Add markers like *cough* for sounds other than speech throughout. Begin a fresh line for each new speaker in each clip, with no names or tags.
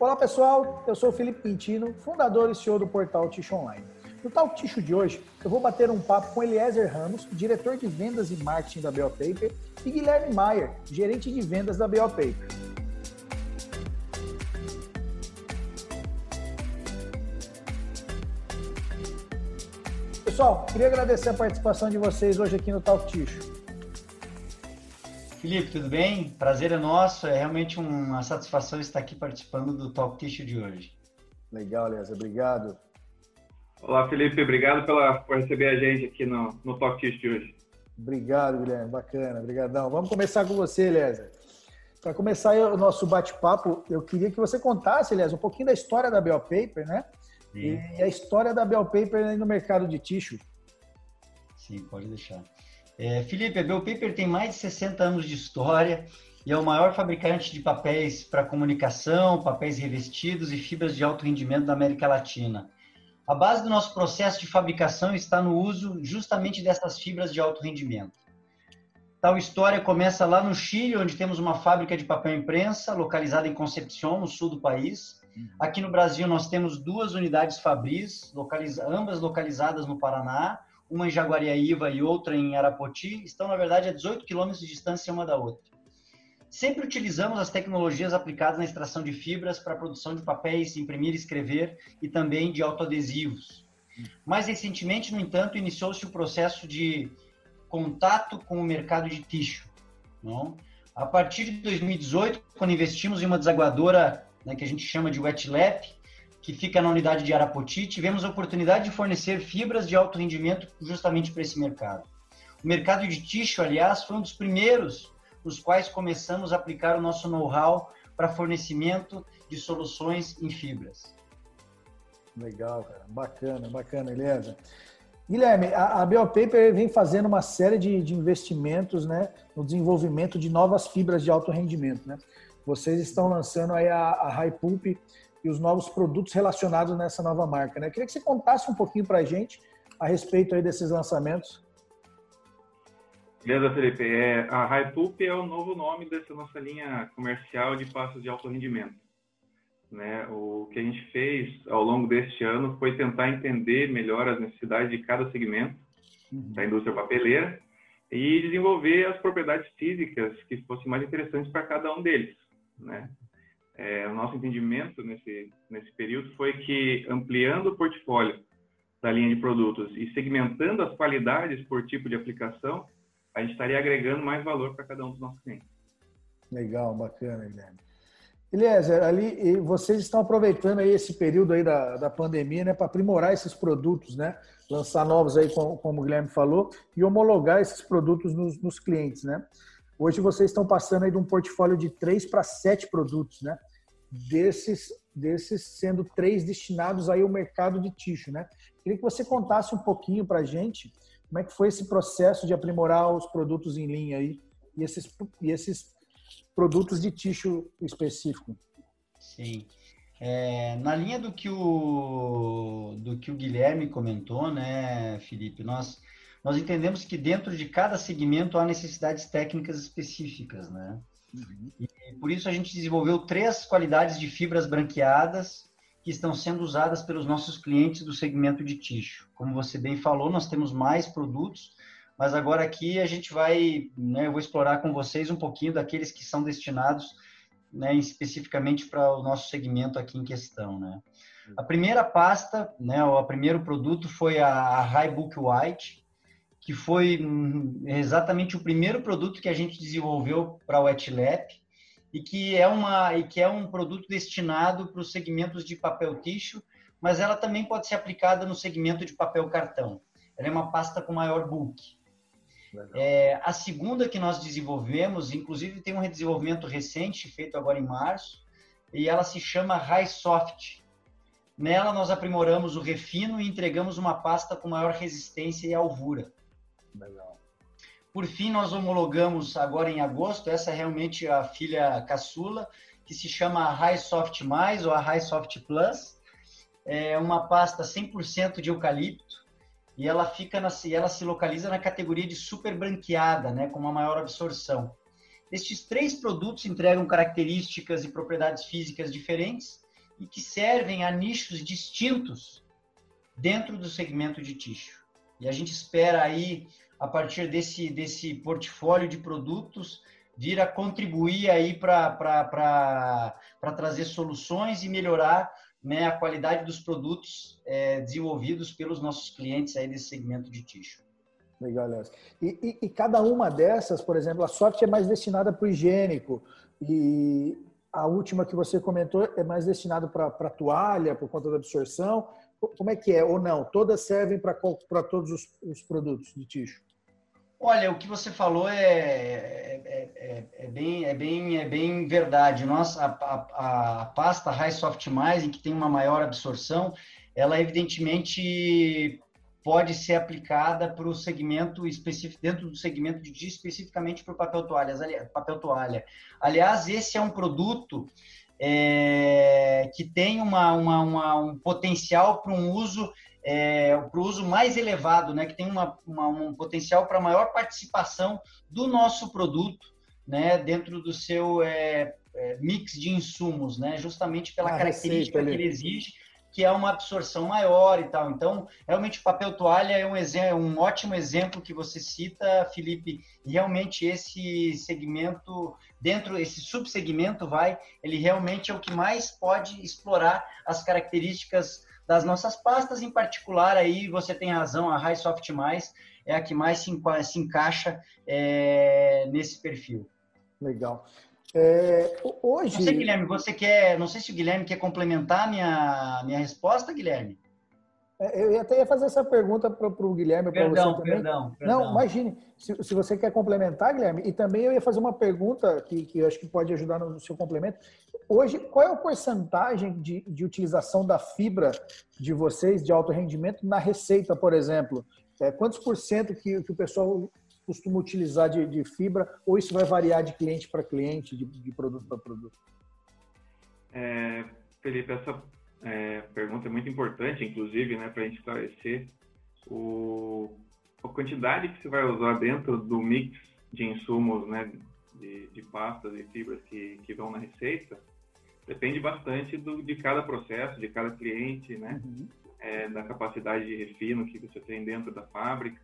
Olá pessoal, eu sou o Felipe Quintino, fundador e CEO do portal Ticho Online. No Talk Ticho de hoje, eu vou bater um papo com Eliezer Ramos, diretor de vendas e marketing da BO Paper, e Guilherme Maier, gerente de vendas da BO Paper. Pessoal, queria agradecer a participação de vocês hoje aqui no Talk Ticho.
Felipe, tudo bem? Prazer é nosso. É realmente uma satisfação estar aqui participando do Talk Tissue de hoje.
Legal, Aliás, obrigado.
Olá, Felipe, obrigado pela, por receber a gente aqui no, no Talk Tissue de hoje.
Obrigado, Guilherme, bacana, obrigadão. Vamos começar com você, Eliezer. Para começar o nosso bate-papo, eu queria que você contasse, Eliezer, um pouquinho da história da Bell Paper, né? Sim. E a história da Bell Paper no mercado de tissue.
Sim, pode deixar. É, Felipe, a Bellpaper tem mais de 60 anos de história e é o maior fabricante de papéis para comunicação, papéis revestidos e fibras de alto rendimento da América Latina. A base do nosso processo de fabricação está no uso justamente dessas fibras de alto rendimento. Tal história começa lá no Chile, onde temos uma fábrica de papel imprensa localizada em Concepción, no sul do país. Aqui no Brasil nós temos duas unidades Fabris, ambas localizadas no Paraná, uma em Jaguariaíva e outra em Arapoti, estão, na verdade, a 18 quilômetros de distância uma da outra. Sempre utilizamos as tecnologias aplicadas na extração de fibras para a produção de papéis, imprimir e escrever e também de autoadesivos. Mais recentemente, no entanto, iniciou-se o processo de contato com o mercado de tixo. Não? A partir de 2018, quando investimos em uma desaguadora né, que a gente chama de wet lap, que fica na unidade de Arapoti, tivemos a oportunidade de fornecer fibras de alto rendimento justamente para esse mercado. O mercado de tixo, aliás, foi um dos primeiros nos quais começamos a aplicar o nosso know-how para fornecimento de soluções em fibras.
Legal, cara. Bacana, bacana, Eliasa. Guilherme, a, a Biopaper vem fazendo uma série de, de, investimentos né, no desenvolvimento de novas fibras de alto rendimento. Né? Vocês estão lançando aí a, a High Pulp e os novos produtos relacionados nessa nova marca. Né? Queria que você contasse um pouquinho para a gente a respeito aí desses lançamentos.
Beleza, Felipe. É, a Hypup é o novo nome dessa nossa linha comercial de passos de alto rendimento. Né? O que a gente fez ao longo deste ano foi tentar entender melhor as necessidades de cada segmento uhum. da indústria papeleira e desenvolver as propriedades físicas que fossem mais interessantes para cada um deles. Né? É, o nosso entendimento nesse, nesse período foi que ampliando o portfólio da linha de produtos e segmentando as qualidades por tipo de aplicação, a gente estaria agregando mais valor para cada um dos nossos clientes.
Legal, bacana, Guilherme. Eliezer, ali vocês estão aproveitando aí esse período aí da, da pandemia, né, para aprimorar esses produtos, né, lançar novos aí, como, como o Guilherme falou, e homologar esses produtos nos, nos clientes, né. Hoje vocês estão passando aí de um portfólio de três para sete produtos, né? Desses, desses sendo três destinados aí ao mercado de tixo, né? Queria que você contasse um pouquinho para a gente como é que foi esse processo de aprimorar os produtos em linha aí e esses, e esses produtos de tixo específico.
Sim. É, na linha do que, o, do que o Guilherme comentou, né, Felipe, nós nós entendemos que dentro de cada segmento há necessidades técnicas específicas, né? Uhum. E por isso a gente desenvolveu três qualidades de fibras branqueadas que estão sendo usadas pelos nossos clientes do segmento de tixo. Como você bem falou, nós temos mais produtos, mas agora aqui a gente vai, né, eu vou explorar com vocês um pouquinho daqueles que são destinados né, especificamente para o nosso segmento aqui em questão, né? A primeira pasta, né, o primeiro produto foi a High Book White, que foi hum, exatamente o primeiro produto que a gente desenvolveu para o Wetlap e que é uma e que é um produto destinado para os segmentos de papel tixo, mas ela também pode ser aplicada no segmento de papel cartão. Ela é uma pasta com maior bulk. É, a segunda que nós desenvolvemos, inclusive tem um desenvolvimento recente feito agora em março, e ela se chama High Soft. Nela nós aprimoramos o refino e entregamos uma pasta com maior resistência e alvura. Legal. Por fim, nós homologamos agora em agosto, essa é realmente a filha caçula, que se chama High Soft Mais ou a High Soft Plus. É uma pasta 100% de eucalipto e ela fica na, ela se localiza na categoria de super branqueada, né, com uma maior absorção. Estes três produtos entregam características e propriedades físicas diferentes e que servem a nichos distintos dentro do segmento de tixo. E a gente espera aí, a partir desse, desse portfólio de produtos, vir a contribuir aí para trazer soluções e melhorar né, a qualidade dos produtos é, desenvolvidos pelos nossos clientes aí desse segmento de tixo.
Legal. E, e, e, cada uma dessas, por exemplo, a sorte é mais destinada para o higiênico e a última que você comentou é mais destinada para toalha, por conta da absorção. Como é que é? Ou não? Todas servem para todos os, os, produtos de tixo?
Olha, o que você falou é, é, é, é, bem, é, bem, é bem verdade. Nossa, a, a, a pasta High Soft Mais, que tem uma maior absorção, ela evidentemente pode ser aplicada para o segmento específico, dentro do segmento de especificamente para o papel toalha, papel toalha. Aliás, esse é um produto é, que tem uma, uma, uma, um potencial para um uso é, para o uso mais elevado, né, que tem uma, uma um potencial para maior participação do nosso produto né, dentro do seu é, é mix de insumos, né, justamente pela ah, característica que ele exige que é uma absorção maior e tal. Então, realmente, o papel toalha é um, exemplo, um ótimo exemplo que você cita, Felipe. Realmente esse segmento, dentro, esse subsegmento, vai, ele realmente é o que mais pode explorar as características das nossas pastas, em particular, aí você tem razão, a High Soft Mais é a que mais se, se encaixa é, nesse perfil.
Legal. É, hoje.
Não sei, Guilherme, você quer. Não sei se o Guilherme quer complementar minha, minha resposta, Guilherme.
É, eu até ia fazer essa pergunta para o Guilherme, para você também.
Perdão, perdão.
Não, imagine, se, se, você quer complementar, Guilherme, e também eu ia fazer uma pergunta que, que eu acho que pode ajudar no seu complemento. Hoje, qual é a porcentagem de, de utilização da fibra de vocês, de alto rendimento, na receita, por exemplo? É, quantos por cento que, que o pessoal costuma utilizar de, de fibra ou isso vai variar de cliente para cliente, de, de produto para produto?
É, Felipe, essa é, pergunta é muito importante, inclusive, né, para a gente esclarecer o, a quantidade que você vai usar dentro do mix de insumos, né, de, de pastas e fibras que, que vão na receita, depende bastante do, de cada processo, de cada cliente, né, uhum. é, da capacidade de refino que você tem dentro da fábrica.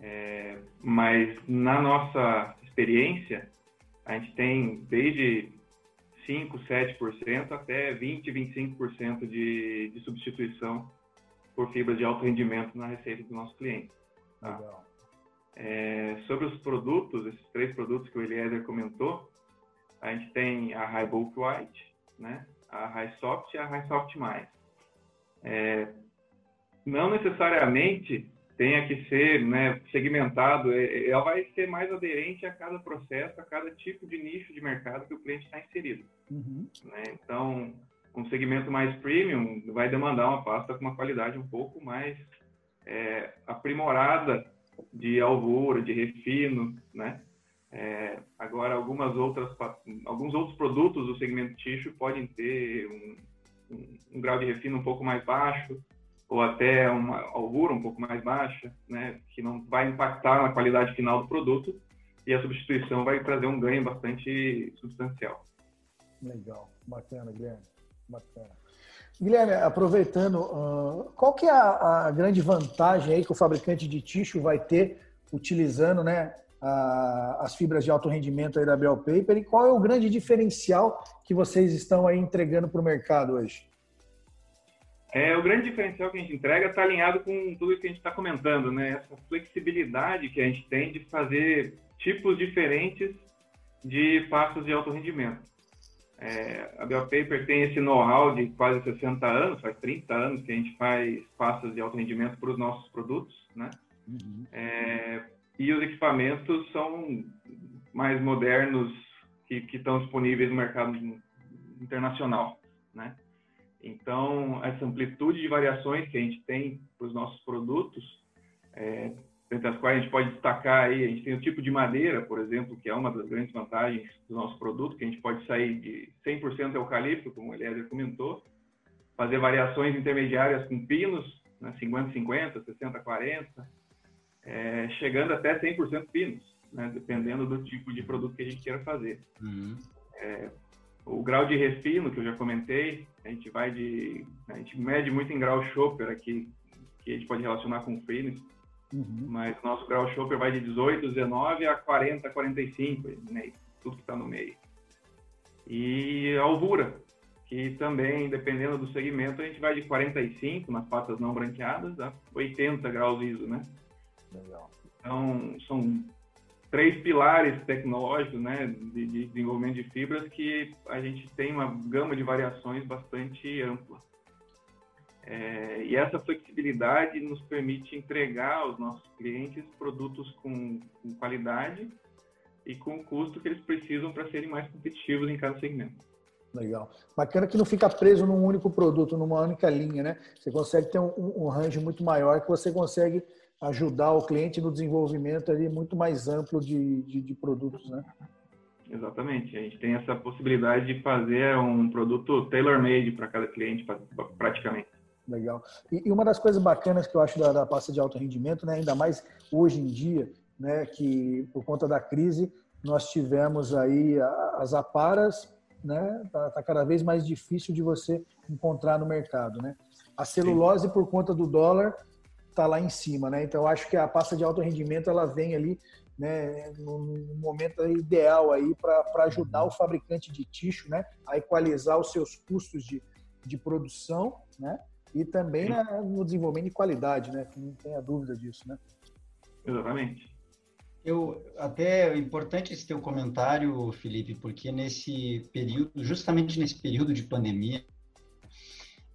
É, mas na nossa experiência, a gente tem desde 5, 7% até 20, 25% de, de substituição por fibras de alto rendimento na receita do nosso cliente. Tá? É, sobre os produtos, esses três produtos que o Eliezer comentou, a gente tem a High Bulk White, né? a High Soft e a High Soft Mais. É, não necessariamente tenha que ser né, segmentado, é, é, ela vai ser mais aderente a cada processo, a cada tipo de nicho de mercado que o cliente está inserido. Uhum. Né? Então, um segmento mais premium vai demandar uma pasta com uma qualidade um pouco mais é, aprimorada de alvura, de refino, né? É, agora, algumas outras, alguns outros produtos do segmento tixo podem ter um, um, um grau de refino um pouco mais baixo, ou até uma alvura um pouco mais baixa, né, que não vai impactar na qualidade final do produto e a substituição vai trazer um ganho bastante substancial.
Legal, bacana, Guilherme, bacana. Guilherme, aproveitando, uh, qual que é a, a, grande vantagem aí que o fabricante de tixo vai ter utilizando, né, a, as fibras de alto rendimento aí da Bell Paper e qual é o grande diferencial que vocês estão aí entregando para o mercado hoje?
É, o grande diferencial que a gente entrega está alinhado com tudo que a gente está comentando, né? Essa flexibilidade que a gente tem de fazer tipos diferentes de pastas de alto rendimento. É, a Bell Paper tem esse know-how de quase 60 anos, faz 30 anos que a gente faz pastas de alto rendimento para os nossos produtos, né? Uhum. É, e os equipamentos são mais modernos que, que estão disponíveis no mercado internacional, né? Então, essa amplitude de variações que a gente tem para os nossos produtos, é, dentre as quais a gente pode destacar aí, a gente tem o tipo de madeira, por exemplo, que é uma das grandes vantagens do nosso produto, que a gente pode sair de 100% eucalipto, como o Eliezer comentou, fazer variações intermediárias com pinos, né, 50-50, 60-40, é, chegando até 100% pinos, né, dependendo do tipo de produto que a gente queira fazer. Uhum. É, o grau de refino, que eu já comentei, a gente vai de. A gente mede muito em grau Chopper aqui, que a gente pode relacionar com freeness, uhum. mas o nosso grau Chopper vai de 18, 19 a 40, 45, né? tudo que está no meio. E a alvura, que também, dependendo do segmento, a gente vai de 45 nas patas não branqueadas a 80 graus ISO, né? Legal. Então, são três pilares tecnológicos, né, de, de, desenvolvimento de fibras que a gente tem uma gama de variações bastante ampla. É, e essa flexibilidade nos permite entregar aos nossos clientes produtos com, com qualidade e com o custo que eles precisam para serem mais competitivos em cada segmento.
Legal. Bacana que não fica preso num único produto, numa única linha, né? Você consegue ter um, um range muito maior que você consegue ajudar o cliente no desenvolvimento ali muito mais amplo de, de, de produtos, né?
Exatamente. A gente tem essa possibilidade de fazer um produto tailor-made para cada cliente, praticamente.
Legal. E, uma das coisas bacanas que eu acho da, da pasta de alto rendimento, né, ainda mais hoje em dia, né, que por conta da crise nós tivemos aí as aparas, né, tá, tá cada vez mais difícil de você encontrar no mercado, né? A celulose Sim. por conta do dólar está lá em cima, né? Então acho que a pasta de alto rendimento ela vem ali, né, no momento ideal aí para ajudar o fabricante de tixo, né, a equalizar os seus custos de, de produção, né? E também na, no desenvolvimento de qualidade, né? Não tenha dúvida disso, né?
Exatamente.
Eu até é importante esse teu comentário, Felipe, porque nesse período, justamente nesse período de pandemia,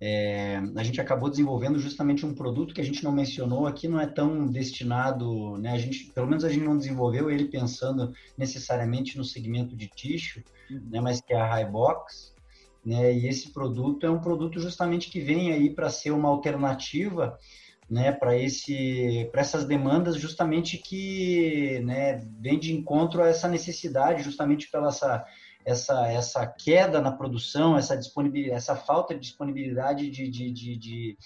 é, a gente acabou desenvolvendo justamente um produto que a gente não mencionou aqui, não é tão destinado, né? A gente, pelo menos a gente não desenvolveu ele pensando necessariamente no segmento de tixo, uhum. né? Mas que é a Highbox, né? E esse produto é um produto justamente que vem aí para ser uma alternativa, né? Para esse, para essas demandas justamente que, né? Vem de encontro a essa necessidade, justamente pela essa essa, essa queda na produção, essa, disponibilidade, essa falta de disponibilidade de, de, de, de,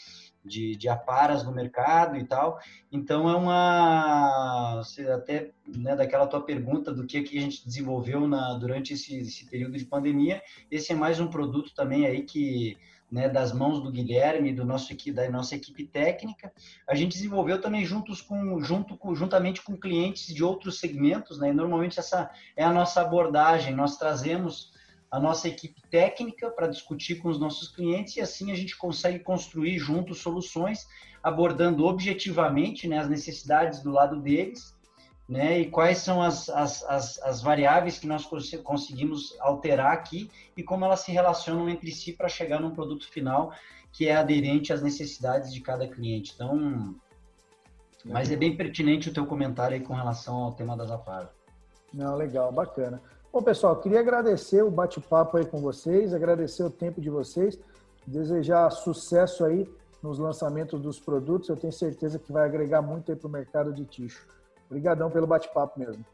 de, de aparas no mercado e tal. Então, é uma. Até né, daquela tua pergunta do que, que a gente desenvolveu na, durante esse, esse período de pandemia, esse é mais um produto também aí que né, das mãos do Guilherme, do nosso da nossa equipe técnica. A gente desenvolveu também juntos com, junto com, juntamente com clientes de outros segmentos, né? normalmente essa é a nossa abordagem. Nós trazemos a nossa equipe técnica para discutir com os nossos clientes e assim a gente consegue construir juntos soluções, abordando objetivamente né, as necessidades do lado deles né? E quais são as, as, as, as, variáveis que nós conseguimos alterar aqui e como elas se relacionam entre si para chegar num produto final que é aderente às necessidades de cada cliente. Então, mas é bem pertinente o teu comentário aí com relação ao tema das aparas.
Não, legal, bacana. Bom, pessoal, queria agradecer o bate-papo aí com vocês, agradecer o tempo de vocês, desejar sucesso aí nos lançamentos dos produtos. Eu tenho certeza que vai agregar muito aí para o mercado de ticho. Obrigadão pelo bate-papo mesmo.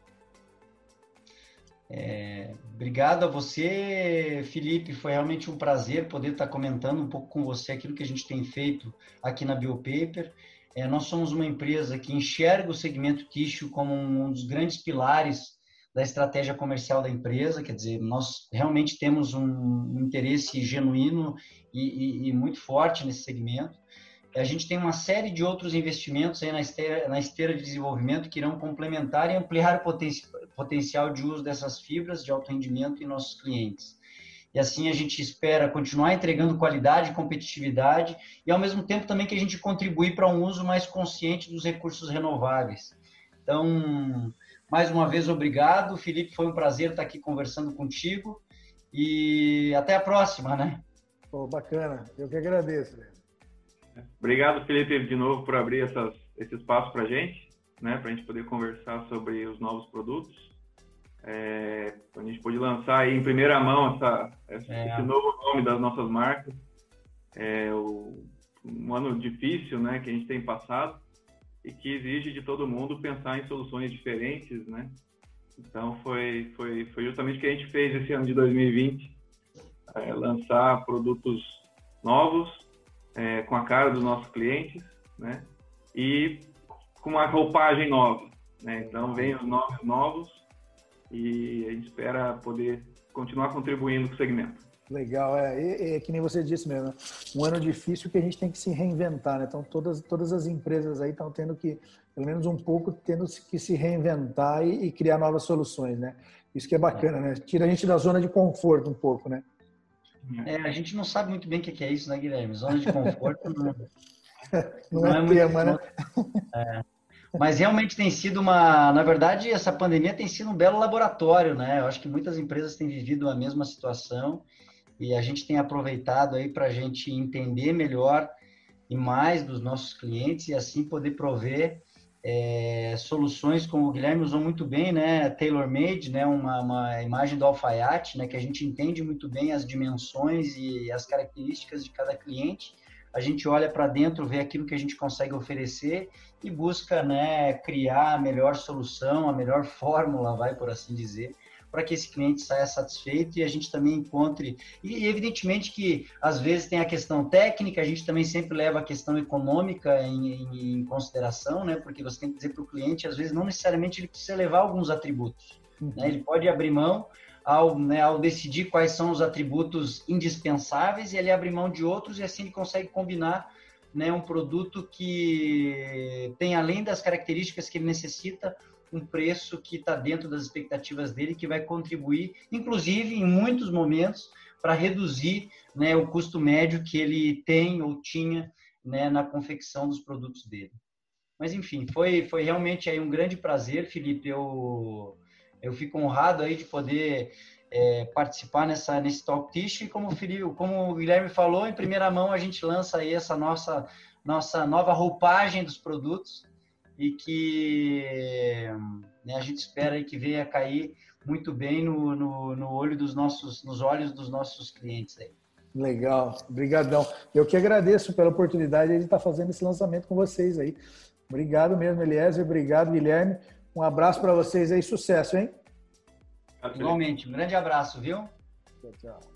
É, obrigado a você, Felipe. Foi realmente um prazer poder estar comentando um pouco com você aquilo que a gente tem feito aqui na Biopaper. É, nós somos uma empresa que enxerga o segmento tixo como um dos grandes pilares da estratégia comercial da empresa, quer dizer, nós realmente temos um interesse genuíno e, e, e muito forte nesse segmento. A gente tem uma série de outros investimentos aí na esteira, na esteira de desenvolvimento que irão complementar e ampliar o poten potencial de uso dessas fibras de alto rendimento em nossos clientes. E assim a gente espera continuar entregando qualidade competitividade e ao mesmo tempo também que a gente contribui para um uso mais consciente dos recursos renováveis. Então, mais uma vez, obrigado. Felipe, foi um prazer estar aqui conversando contigo e até a próxima, né?
Pô, bacana. Eu que agradeço.
Obrigado, Felipe, de novo por abrir essas, esse espaço para a gente, né, para a gente poder conversar sobre os novos produtos. É, a gente pode lançar aí em primeira mão essa, essa é. esse novo nome das nossas marcas. É o, um ano difícil né, que a gente tem passado e que exige de todo mundo pensar em soluções diferentes, né? Então foi, foi, foi justamente o que a gente fez esse ano de 2020, é, lançar produtos novos, é, com a cara dos nossos clientes, né? E com uma roupagem nova, né? Então vem os nomes novos e a gente espera poder continuar contribuindo com o segmento.
Legal, é, é, que nem você disse mesmo, né? um ano difícil que a gente tem que se reinventar, né? Então todas, todas as empresas aí estão tendo que, pelo menos um pouco, tendo que se reinventar e, e, criar novas soluções, né? Isso que é bacana, né? Tira a gente da zona de conforto um pouco, né?
É, a gente não sabe muito bem o que é isso, né, Guilherme? Zona de conforto não, *laughs*
não, não é, é tema, muito,
né? É. Mas realmente tem sido uma, na verdade, essa pandemia tem sido um belo laboratório, né? Eu acho que muitas empresas têm vivido a mesma situação e a gente tem aproveitado aí para a gente entender melhor e mais dos nossos clientes e assim poder prover é, soluções como o Guilherme usou muito bem, né? Tailor-made, né? Uma, uma imagem do alfaiate, né? Que a gente entende muito bem as dimensões e as características de cada cliente a gente olha para dentro, vê aquilo que a gente consegue oferecer e busca né, criar a melhor solução, a melhor fórmula, vai por assim dizer, para que esse cliente saia satisfeito e a gente também encontre. E evidentemente que às vezes tem a questão técnica, a gente também sempre leva a questão econômica em, em, em consideração, né? Porque você tem que dizer para o cliente, às vezes não necessariamente ele precisa levar alguns atributos. Uhum. Né? Ele pode abrir mão ao, né, ao decidir quais são os atributos indispensáveis e ele abre mão de outros e assim ele consegue combinar né, um produto que tem além das características que ele necessita um preço que está dentro das expectativas dele que vai contribuir, inclusive em muitos momentos, para reduzir né, o custo médio que ele tem ou tinha né, na confecção dos produtos dele. Mas enfim, foi, foi realmente aí um grande prazer, Felipe. Eu eu fico honrado aí de poder é, participar nessa, nesse Talk Tish e como o, Filipe, como o Guilherme falou, em primeira mão a gente lança aí essa nossa, nossa nova roupagem dos produtos e que né, a gente espera aí que venha cair muito bem no, no, no, olho dos nossos, nos olhos dos nossos clientes aí.
Legal, obrigadão. Eu que agradeço pela oportunidade de estar fazendo esse lançamento com vocês aí. Obrigado mesmo, Eliezer. Obrigado, Guilherme. Um abraço para vocês aí, sucesso, hein?
Igualmente, um grande abraço, viu? Tchau, tchau. tchau.